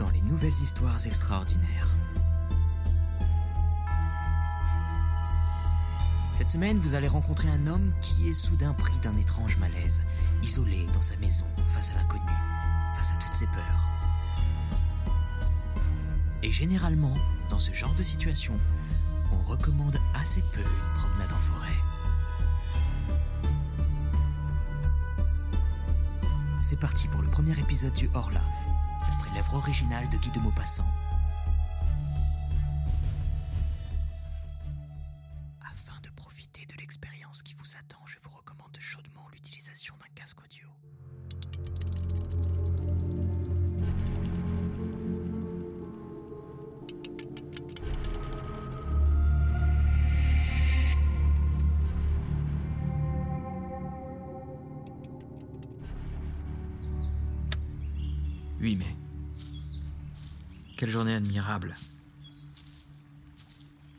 dans les nouvelles histoires extraordinaires. Cette semaine, vous allez rencontrer un homme qui est soudain pris d'un étrange malaise, isolé dans sa maison, face à l'inconnu, face à toutes ses peurs. Et généralement, dans ce genre de situation, on recommande assez peu une promenade en forêt. C'est parti pour le premier épisode du Horla, l'œuvre originale de Guy de Maupassant. Afin de profiter de l'expérience qui vous attend, Journée admirable.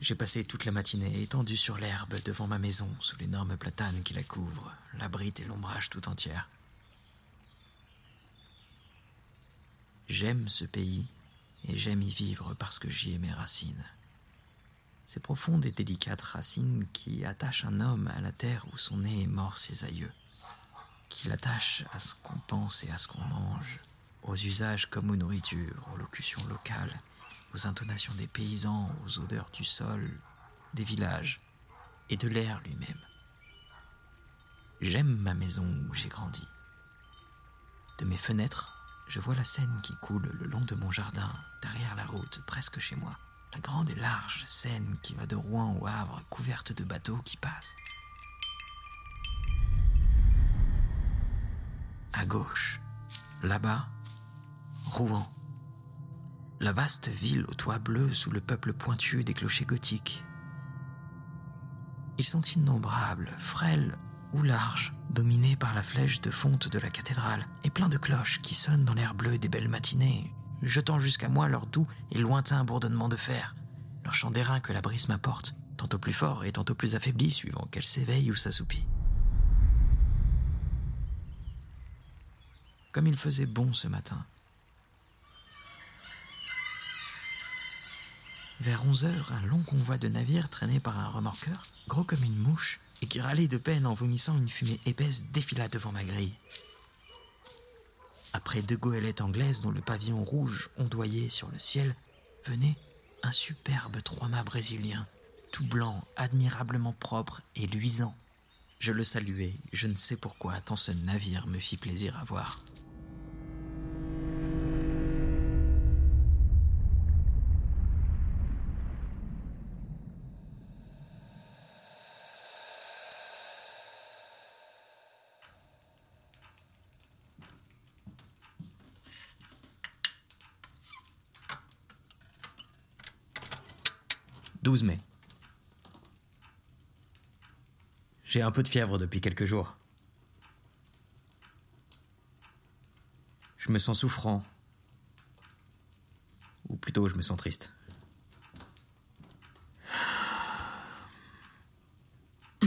J'ai passé toute la matinée étendu sur l'herbe devant ma maison, sous l'énorme platane qui la couvre, l'abrite et l'ombrage tout entière. J'aime ce pays et j'aime y vivre parce que j'y ai mes racines. Ces profondes et délicates racines qui attachent un homme à la terre où sont nés et morts ses aïeux, qui l'attachent à ce qu'on pense et à ce qu'on mange, aux usages comme aux nourritures, aux locutions locales, aux intonations des paysans, aux odeurs du sol, des villages et de l'air lui-même. J'aime ma maison où j'ai grandi. De mes fenêtres, je vois la Seine qui coule le long de mon jardin, derrière la route, presque chez moi. La grande et large Seine qui va de Rouen au Havre, couverte de bateaux qui passent. À gauche, là-bas, Rouen. La vaste ville aux toits bleus sous le peuple pointu des clochers gothiques. Ils sont innombrables, frêles ou larges, dominés par la flèche de fonte de la cathédrale, et pleins de cloches qui sonnent dans l'air bleu des belles matinées, jetant jusqu'à moi leur doux et lointain bourdonnement de fer, leur chant d'airain que la brise m'apporte, tantôt plus fort et tantôt plus affaibli suivant qu'elle s'éveille ou s'assoupit. Comme il faisait bon ce matin, Vers 11 heures, un long convoi de navires traîné par un remorqueur, gros comme une mouche, et qui râlait de peine en vomissant une fumée épaisse, défila devant ma grille. Après deux goélettes anglaises dont le pavillon rouge ondoyait sur le ciel, venait un superbe trois-mâts brésilien, tout blanc, admirablement propre et luisant. Je le saluai, je ne sais pourquoi, tant ce navire me fit plaisir à voir. « 12 mai. J'ai un peu de fièvre depuis quelques jours. Je me sens souffrant. Ou plutôt, je me sens triste.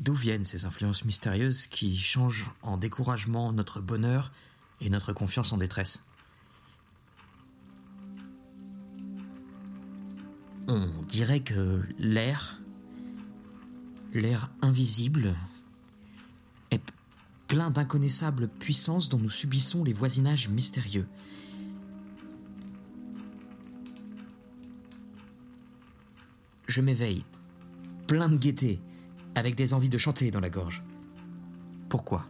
D'où viennent ces influences mystérieuses qui changent en découragement notre bonheur et notre confiance en détresse? On dirait que l'air, L'air invisible est plein d'inconnaissables puissances dont nous subissons les voisinages mystérieux. Je m'éveille, plein de gaieté, avec des envies de chanter dans la gorge. Pourquoi?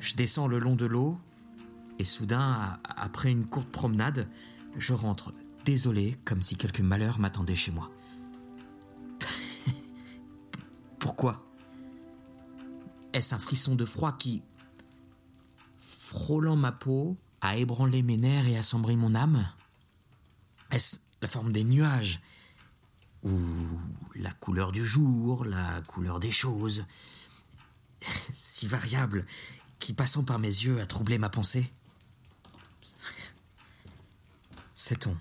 Je descends le long de l'eau et soudain, après une courte promenade, je rentre, désolé, comme si quelque malheur m'attendait chez moi. Pourquoi Est-ce un frisson de froid qui, frôlant ma peau, a ébranlé mes nerfs et assombri mon âme Est-ce la forme des nuages Ou la couleur du jour, la couleur des choses Si variable, qui passant par mes yeux a troublé ma pensée? Sait-on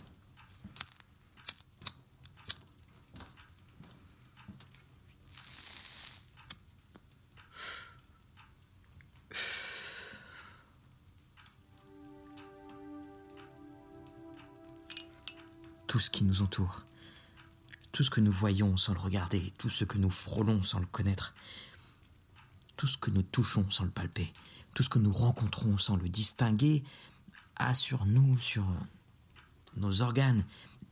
tout ce qui nous entoure, tout ce que nous voyons sans le regarder, tout ce que nous frôlons sans le connaître, tout ce que nous touchons sans le palper, tout ce que nous rencontrons sans le distinguer, a sur nous, sur nos organes,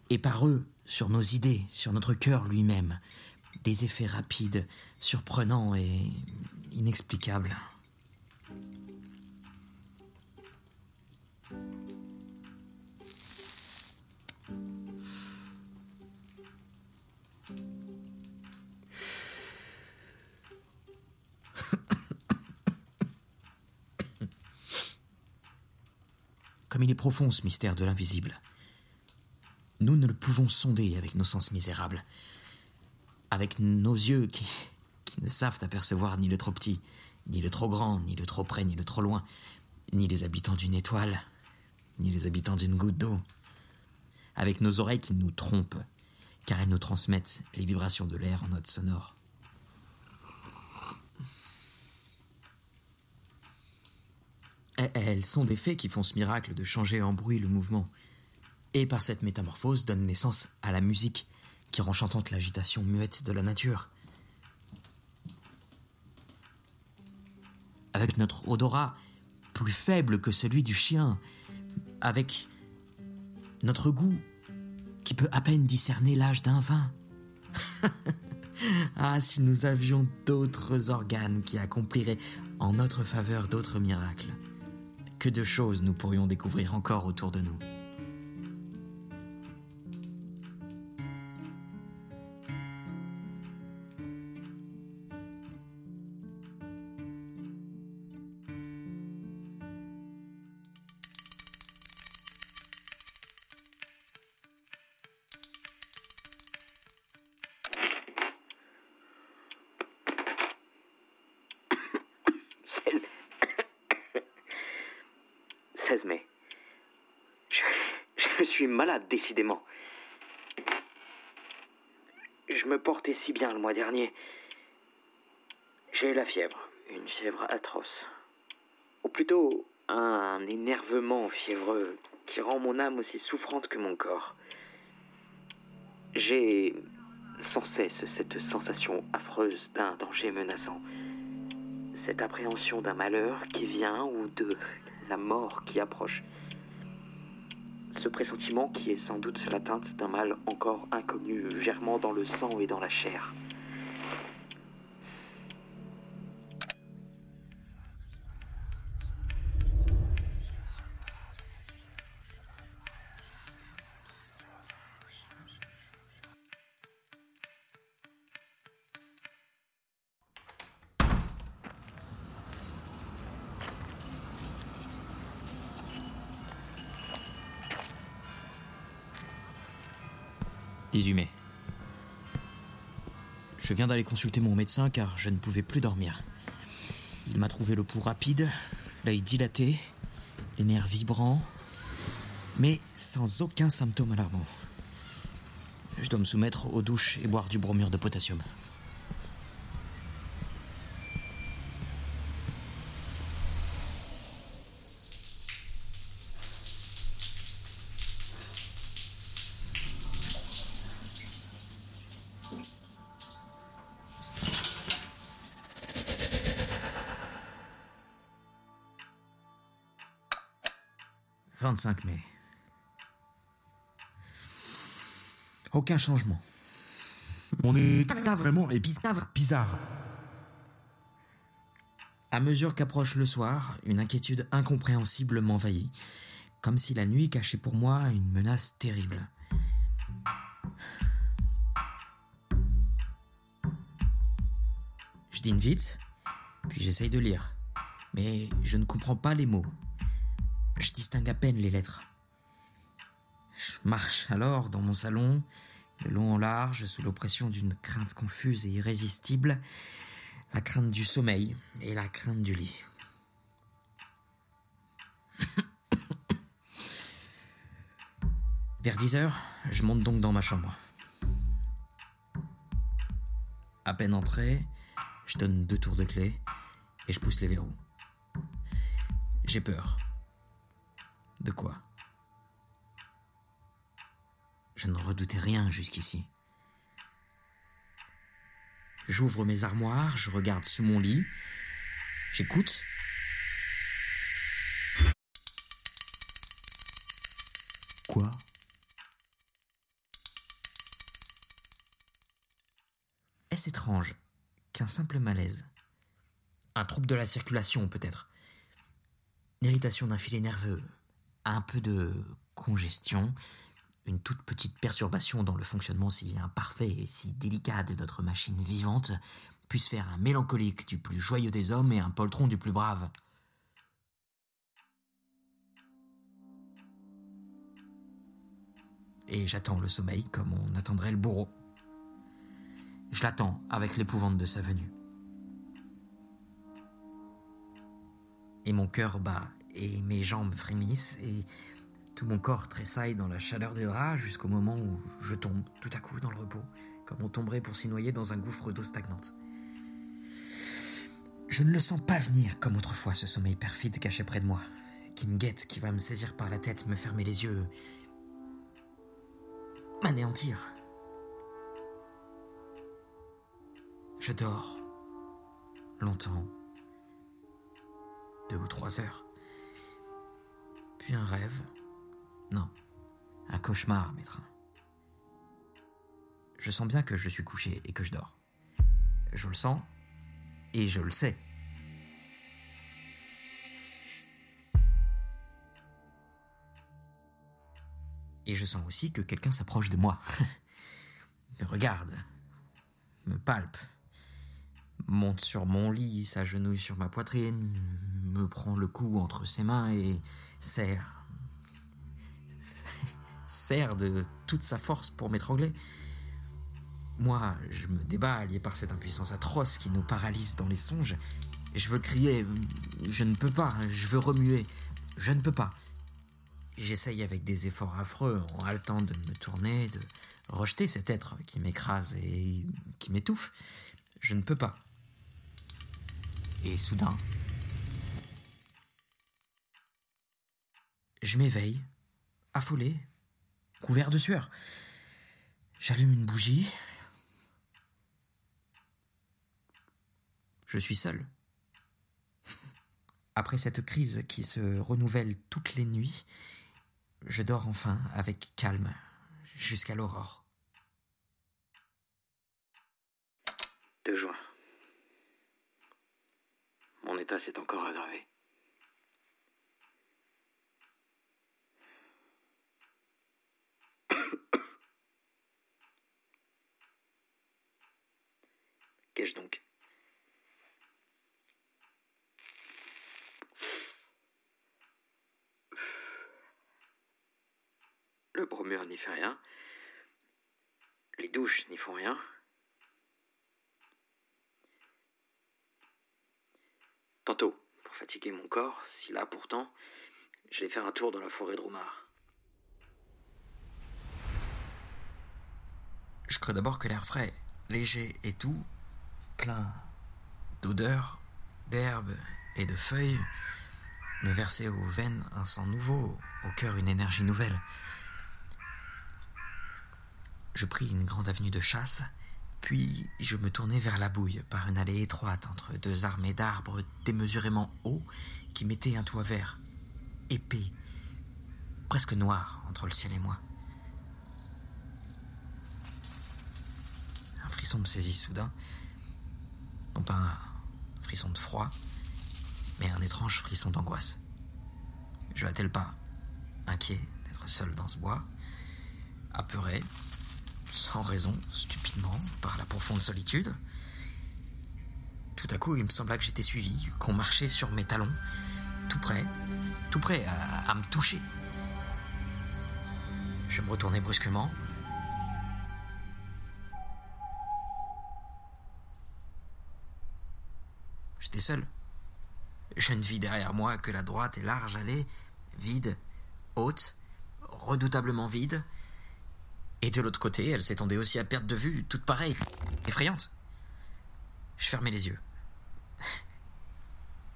et par eux, sur nos idées, sur notre cœur lui-même, des effets rapides, surprenants et inexplicables. Comme il est profond ce mystère de l'invisible. Nous ne le pouvons sonder avec nos sens misérables, avec nos yeux qui, qui ne savent apercevoir ni le trop petit, ni le trop grand, ni le trop près, ni le trop loin, ni les habitants d'une étoile, ni les habitants d'une goutte d'eau, avec nos oreilles qui nous trompent, car elles nous transmettent les vibrations de l'air en notes sonores. Elles sont des faits qui font ce miracle de changer en bruit le mouvement, et par cette métamorphose donnent naissance à la musique qui rend chantante l'agitation muette de la nature. Avec notre odorat plus faible que celui du chien, avec notre goût qui peut à peine discerner l'âge d'un vin. ah, si nous avions d'autres organes qui accompliraient en notre faveur d'autres miracles que de choses nous pourrions découvrir encore autour de nous. Je, suis malade, décidément. Je me portais si bien le mois dernier. J'ai la fièvre, une fièvre atroce. Ou plutôt un énervement fiévreux qui rend mon âme aussi souffrante que mon corps. J'ai sans cesse cette sensation affreuse d'un danger menaçant, cette appréhension d'un malheur qui vient ou de la mort qui approche. Ce pressentiment qui est sans doute l'atteinte d'un mal encore inconnu, germant dans le sang et dans la chair. Je viens d'aller consulter mon médecin car je ne pouvais plus dormir. Il m'a trouvé le pouls rapide, l'œil dilaté, les nerfs vibrants, mais sans aucun symptôme alarmant. Je dois me soumettre aux douches et boire du bromure de potassium. 25 mai. Aucun changement. Mon état vraiment est bizarre. bizarre. À mesure qu'approche le soir, une inquiétude incompréhensible m'envahit, comme si la nuit cachait pour moi une menace terrible. Je dîne vite, puis j'essaye de lire, mais je ne comprends pas les mots. Je distingue à peine les lettres. Je marche alors dans mon salon, de long en large, sous l'oppression d'une crainte confuse et irrésistible, la crainte du sommeil et la crainte du lit. Vers 10 heures, je monte donc dans ma chambre. À peine entré, je donne deux tours de clé et je pousse les verrous. J'ai peur. De quoi Je ne redoutais rien jusqu'ici. J'ouvre mes armoires, je regarde sous mon lit, j'écoute. Quoi? Est-ce étrange qu'un simple malaise Un trouble de la circulation peut-être L'irritation d'un filet nerveux Un peu de congestion une toute petite perturbation dans le fonctionnement si imparfait et si délicat de notre machine vivante puisse faire un mélancolique du plus joyeux des hommes et un poltron du plus brave. Et j'attends le sommeil comme on attendrait le bourreau. Je l'attends avec l'épouvante de sa venue. Et mon cœur bat, et mes jambes frémissent, et tout mon corps tressaille dans la chaleur des draps jusqu'au moment où je tombe tout à coup dans le repos, comme on tomberait pour s'y noyer dans un gouffre d'eau stagnante. Je ne le sens pas venir comme autrefois ce sommeil perfide caché près de moi, qui me guette, qui va me saisir par la tête, me fermer les yeux, m'anéantir. Je dors longtemps, deux ou trois heures, un rêve non. Un cauchemar, maître. Je sens bien que je suis couché et que je dors. Je le sens et je le sais. Et je sens aussi que quelqu'un s'approche de moi. me regarde, me palpe, monte sur mon lit, s'agenouille sur ma poitrine, me prend le cou entre ses mains et serre sert de toute sa force pour m'étrangler. Moi, je me débat, lié par cette impuissance atroce qui nous paralyse dans les songes. Je veux crier, je ne peux pas, je veux remuer, je ne peux pas. J'essaye avec des efforts affreux, en haletant de me tourner, de rejeter cet être qui m'écrase et qui m'étouffe. Je ne peux pas. Et soudain, je m'éveille, affolé, couvert de sueur. J'allume une bougie. Je suis seul. Après cette crise qui se renouvelle toutes les nuits, je dors enfin avec calme jusqu'à l'aurore. 2 juin. Mon état s'est encore aggravé. Qu'ai-je donc Le bromure n'y fait rien. Les douches n'y font rien. Tantôt, pour fatiguer mon corps, si là pourtant, je vais faire un tour dans la forêt de Roumar. Je crois d'abord que l'air frais, léger et tout plein d'odeurs, d'herbes et de feuilles, me versait aux veines un sang nouveau, au cœur une énergie nouvelle. Je pris une grande avenue de chasse, puis je me tournai vers la bouille par une allée étroite entre deux armées d'arbres démesurément hauts qui mettaient un toit vert, épais, presque noir entre le ciel et moi. frisson me saisit soudain. Non pas un frisson de froid, mais un étrange frisson d'angoisse. Je attelle pas, inquiet d'être seul dans ce bois, apeuré, sans raison, stupidement, par la profonde solitude. Tout à coup, il me sembla que j'étais suivi, qu'on marchait sur mes talons, tout près, tout près à, à me toucher. Je me retournai brusquement. J'étais seul. Je ne vis derrière moi que la droite et large allée, vide, haute, redoutablement vide. Et de l'autre côté, elle s'étendait aussi à perte de vue, toute pareille, effrayante. Je fermai les yeux.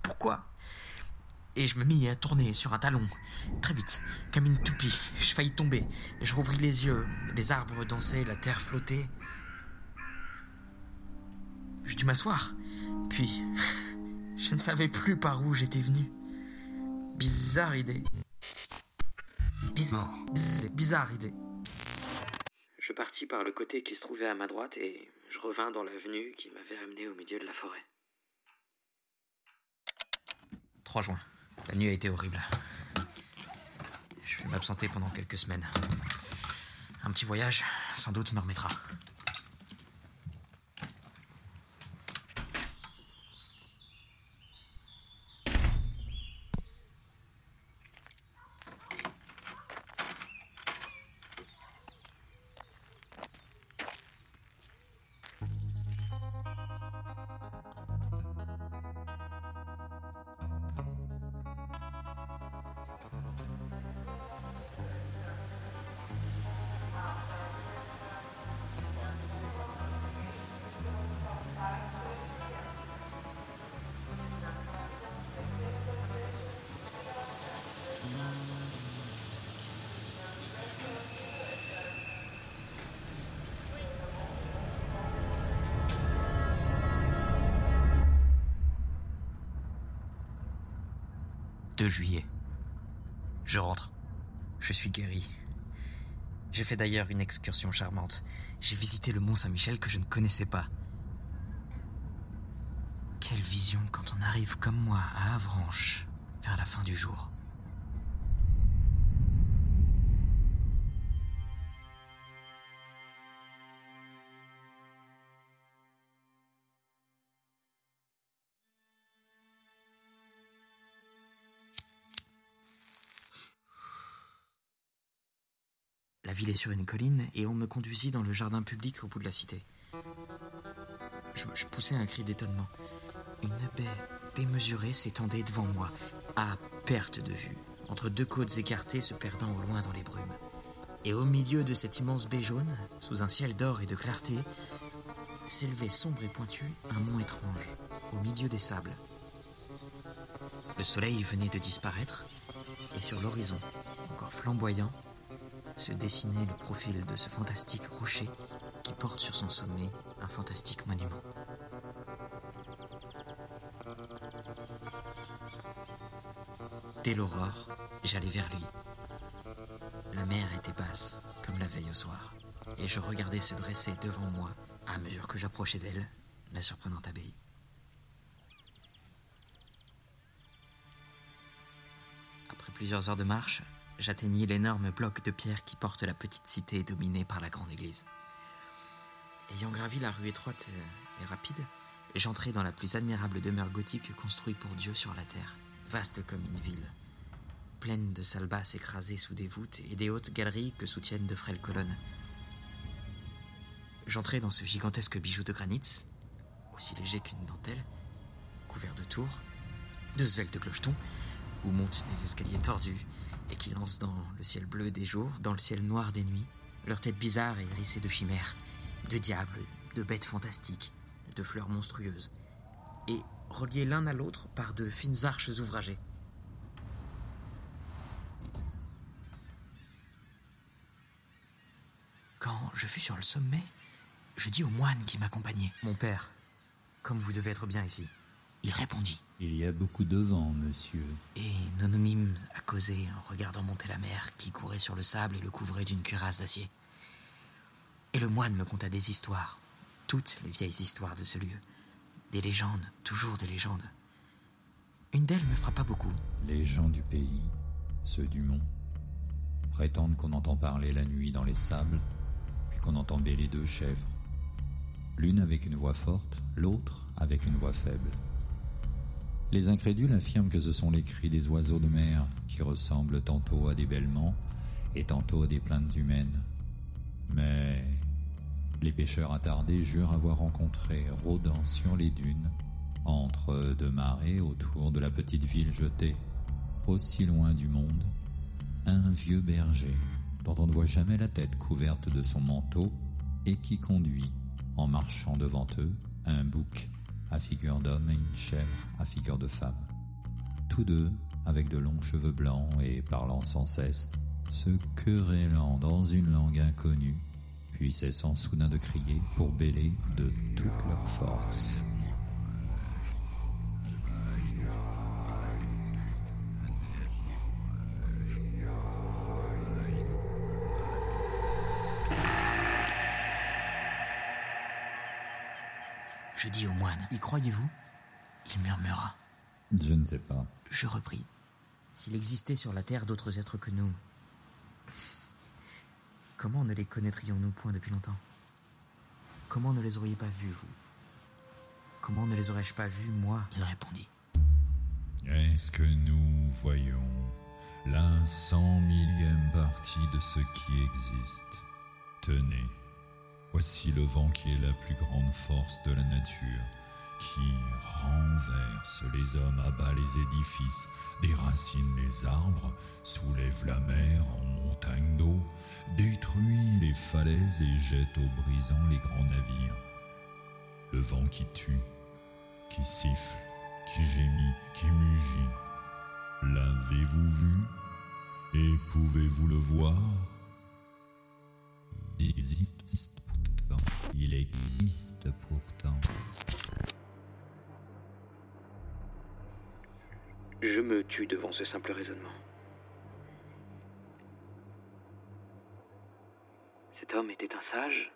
Pourquoi? Et je me mis à tourner sur un talon, très vite, comme une toupie. Je faillis tomber. Je rouvris les yeux. Les arbres dansaient, la terre flottait. Je dus m'asseoir. Puis, je ne savais plus par où j'étais venu. Bizarre idée. Bizarre, bizarre idée. Je partis par le côté qui se trouvait à ma droite et je revins dans l'avenue qui m'avait amené au milieu de la forêt. 3 juin. La nuit a été horrible. Je vais m'absenter pendant quelques semaines. Un petit voyage, sans doute, me remettra. « 2 juillet. Je rentre. Je suis guéri. J'ai fait d'ailleurs une excursion charmante. J'ai visité le Mont Saint-Michel que je ne connaissais pas. Quelle vision quand on arrive comme moi à Avranches vers la fin du jour. La ville est sur une colline et on me conduisit dans le jardin public au bout de la cité. Je, je poussai un cri d'étonnement. Une baie démesurée s'étendait devant moi, à perte de vue, entre deux côtes écartées se perdant au loin dans les brumes. Et au milieu de cette immense baie jaune, sous un ciel d'or et de clarté, s'élevait sombre et pointu un mont étrange, au milieu des sables. Le soleil venait de disparaître, et sur l'horizon, encore flamboyant, se dessinait le profil de ce fantastique rocher qui porte sur son sommet un fantastique monument. Dès l'aurore, j'allais vers lui. La mer était basse, comme la veille au soir, et je regardais se dresser devant moi, à mesure que j'approchais d'elle, la surprenante abbaye. Après plusieurs heures de marche, j'atteignis l'énorme bloc de pierre qui porte la petite cité dominée par la grande église. Ayant gravi la rue étroite et rapide, j'entrai dans la plus admirable demeure gothique construite pour Dieu sur la terre, vaste comme une ville, pleine de salles basses écrasées sous des voûtes et des hautes galeries que soutiennent de frêles colonnes. J'entrai dans ce gigantesque bijou de granit, aussi léger qu'une dentelle, couvert de tours, de sveltes clochetons, où montent des escaliers tordus et qui lancent dans le ciel bleu des jours, dans le ciel noir des nuits, leurs têtes bizarres et hérissées de chimères, de diables, de bêtes fantastiques, de fleurs monstrueuses, et reliés l'un à l'autre par de fines arches ouvragées. Quand je fus sur le sommet, je dis au moine qui m'accompagnait Mon père, comme vous devez être bien ici. Il répondit Il y a beaucoup de vent, monsieur. Et nous nous mîmes à causer en regardant monter la mer qui courait sur le sable et le couvrait d'une cuirasse d'acier. Et le moine me conta des histoires, toutes les vieilles histoires de ce lieu. Des légendes, toujours des légendes. Une d'elles me frappa beaucoup. Les gens du pays, ceux du mont, prétendent qu'on entend parler la nuit dans les sables, puis qu'on entend bêler deux chèvres. L'une avec une voix forte, l'autre avec une voix faible. Les incrédules affirment que ce sont les cris des oiseaux de mer qui ressemblent tantôt à des bêlements et tantôt à des plaintes humaines. Mais les pêcheurs attardés jurent avoir rencontré, rôdant sur les dunes, entre deux marées autour de la petite ville jetée, aussi loin du monde, un vieux berger dont on ne voit jamais la tête couverte de son manteau et qui conduit, en marchant devant eux, un bouc à figure d'homme et une chèvre à figure de femme. Tous deux, avec de longs cheveux blancs et parlant sans cesse, se querellant dans une langue inconnue, puis cessant soudain de crier pour bêler de toute leur force. Je dis au moine, y croyez-vous? Il murmura. Je ne sais pas. Je repris. S'il existait sur la terre d'autres êtres que nous, comment ne les connaîtrions-nous point depuis longtemps? Comment ne les auriez pas vus, vous? Comment ne les aurais-je pas vus, moi? Il répondit. Est-ce que nous voyons la cent millième partie de ce qui existe? Tenez, voici le vent qui est la plus grande force de la nature, qui renverse les hommes, abat les édifices, déracine les arbres, soulève la mer en montagne d'eau, détruit les falaises et jette au brisant les grands navires. Le vent qui tue, qui siffle, qui gémit, qui mugit. L'avez-vous vu Et pouvez-vous le voir? Il existe pourtant. Je me tue devant ce simple raisonnement. Cet homme était un sage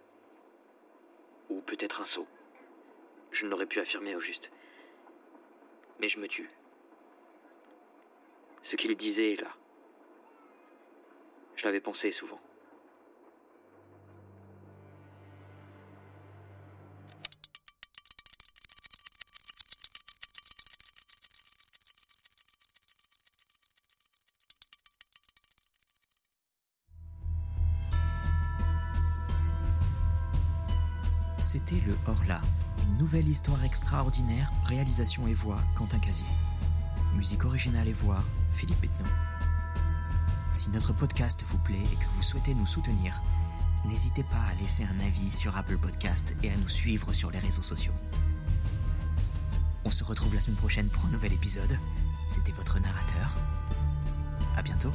Ou peut-être un sot Je ne l'aurais pu affirmer au juste. Mais je me tue. Ce qu'il disait est là. Je l'avais pensé souvent. Nouvelle histoire extraordinaire, réalisation et voix Quentin Casier. Musique originale et voix Philippe Betnon. Si notre podcast vous plaît et que vous souhaitez nous soutenir, n'hésitez pas à laisser un avis sur Apple Podcast et à nous suivre sur les réseaux sociaux. On se retrouve la semaine prochaine pour un nouvel épisode. C'était votre narrateur. À bientôt.